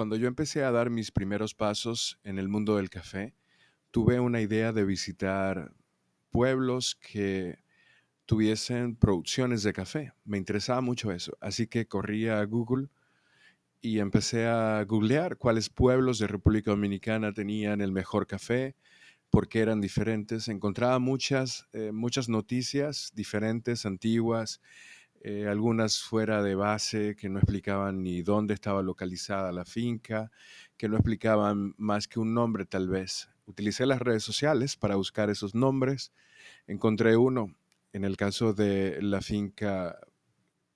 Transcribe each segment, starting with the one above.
cuando yo empecé a dar mis primeros pasos en el mundo del café, tuve una idea de visitar pueblos que tuviesen producciones de café. Me interesaba mucho eso, así que corrí a Google y empecé a googlear cuáles pueblos de República Dominicana tenían el mejor café, por qué eran diferentes. Encontraba muchas, eh, muchas noticias diferentes, antiguas, eh, algunas fuera de base que no explicaban ni dónde estaba localizada la finca, que no explicaban más que un nombre tal vez. Utilicé las redes sociales para buscar esos nombres. Encontré uno, en el caso de la finca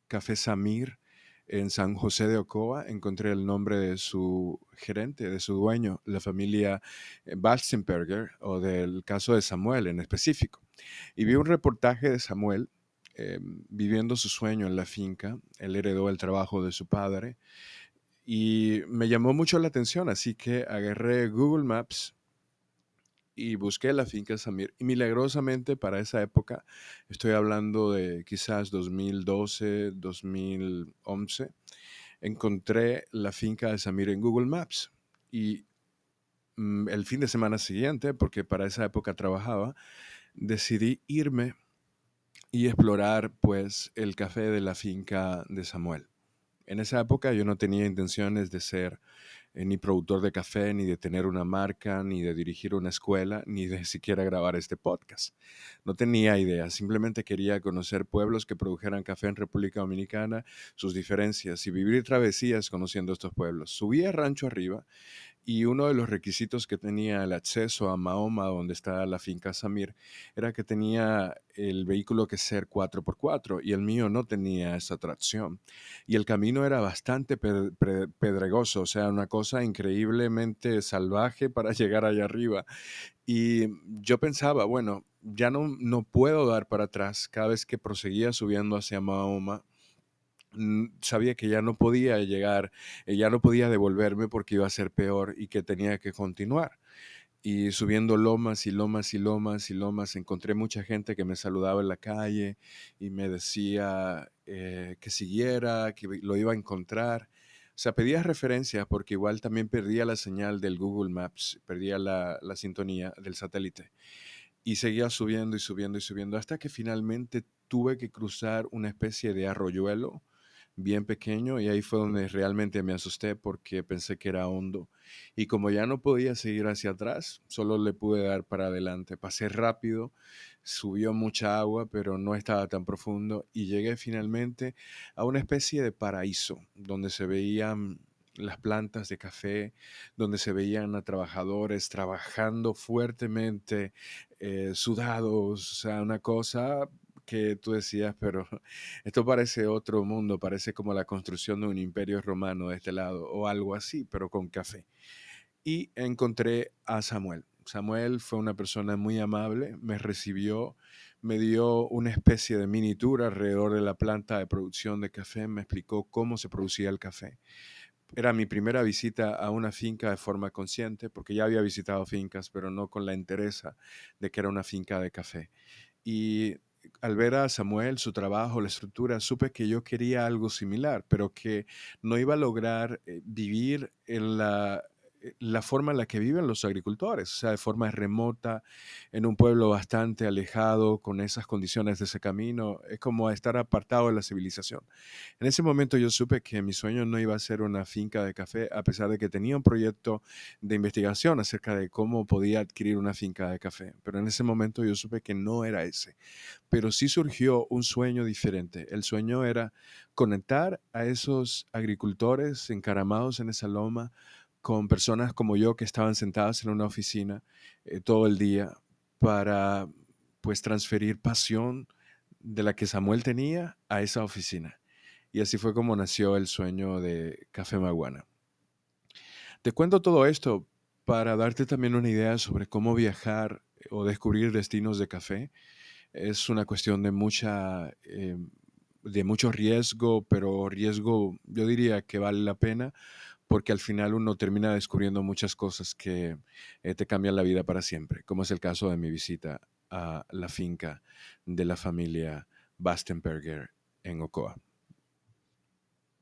Café Samir, en San José de Ocoa, encontré el nombre de su gerente, de su dueño, la familia eh, Balstenberger, o del caso de Samuel en específico. Y vi un reportaje de Samuel eh, viviendo su sueño en la finca. Él heredó el trabajo de su padre y me llamó mucho la atención, así que agarré Google Maps y busqué la finca Samir. Y milagrosamente para esa época, estoy hablando de quizás 2012, 2011, encontré la finca de Samir en Google Maps. Y mm, el fin de semana siguiente, porque para esa época trabajaba, decidí irme y explorar pues el café de la finca de Samuel. En esa época yo no tenía intenciones de ser eh, ni productor de café, ni de tener una marca, ni de dirigir una escuela, ni de siquiera grabar este podcast. No tenía idea, simplemente quería conocer pueblos que produjeran café en República Dominicana, sus diferencias y vivir travesías conociendo estos pueblos. Subí a Rancho Arriba y uno de los requisitos que tenía el acceso a Mahoma, donde está la finca Samir, era que tenía el vehículo que ser 4x4 y el mío no tenía esa tracción. Y el camino era bastante pedregoso, o sea, una cosa increíblemente salvaje para llegar allá arriba. Y yo pensaba, bueno, ya no, no puedo dar para atrás cada vez que proseguía subiendo hacia Mahoma sabía que ya no podía llegar, eh, ya no podía devolverme porque iba a ser peor y que tenía que continuar. Y subiendo lomas y lomas y lomas y lomas, encontré mucha gente que me saludaba en la calle y me decía eh, que siguiera, que lo iba a encontrar. O sea, pedía referencias porque igual también perdía la señal del Google Maps, perdía la, la sintonía del satélite. Y seguía subiendo y subiendo y subiendo hasta que finalmente tuve que cruzar una especie de arroyuelo bien pequeño y ahí fue donde realmente me asusté porque pensé que era hondo. Y como ya no podía seguir hacia atrás, solo le pude dar para adelante. Pasé rápido, subió mucha agua, pero no estaba tan profundo y llegué finalmente a una especie de paraíso donde se veían las plantas de café, donde se veían a trabajadores trabajando fuertemente, eh, sudados, o sea, una cosa que tú decías, pero esto parece otro mundo, parece como la construcción de un imperio romano de este lado o algo así, pero con café. Y encontré a Samuel. Samuel fue una persona muy amable, me recibió, me dio una especie de mini tour alrededor de la planta de producción de café, me explicó cómo se producía el café. Era mi primera visita a una finca de forma consciente, porque ya había visitado fincas, pero no con la entereza de que era una finca de café. Y al ver a Samuel, su trabajo, la estructura, supe que yo quería algo similar, pero que no iba a lograr eh, vivir en la la forma en la que viven los agricultores, o sea, de forma remota, en un pueblo bastante alejado, con esas condiciones de ese camino, es como estar apartado de la civilización. En ese momento yo supe que mi sueño no iba a ser una finca de café, a pesar de que tenía un proyecto de investigación acerca de cómo podía adquirir una finca de café, pero en ese momento yo supe que no era ese. Pero sí surgió un sueño diferente. El sueño era conectar a esos agricultores encaramados en esa loma, con personas como yo que estaban sentadas en una oficina eh, todo el día para pues transferir pasión de la que Samuel tenía a esa oficina. Y así fue como nació el sueño de Café Maguana. Te cuento todo esto para darte también una idea sobre cómo viajar o descubrir destinos de café. Es una cuestión de mucha, eh, de mucho riesgo, pero riesgo yo diría que vale la pena porque al final uno termina descubriendo muchas cosas que eh, te cambian la vida para siempre, como es el caso de mi visita a la finca de la familia Bastenberger en Ocoa.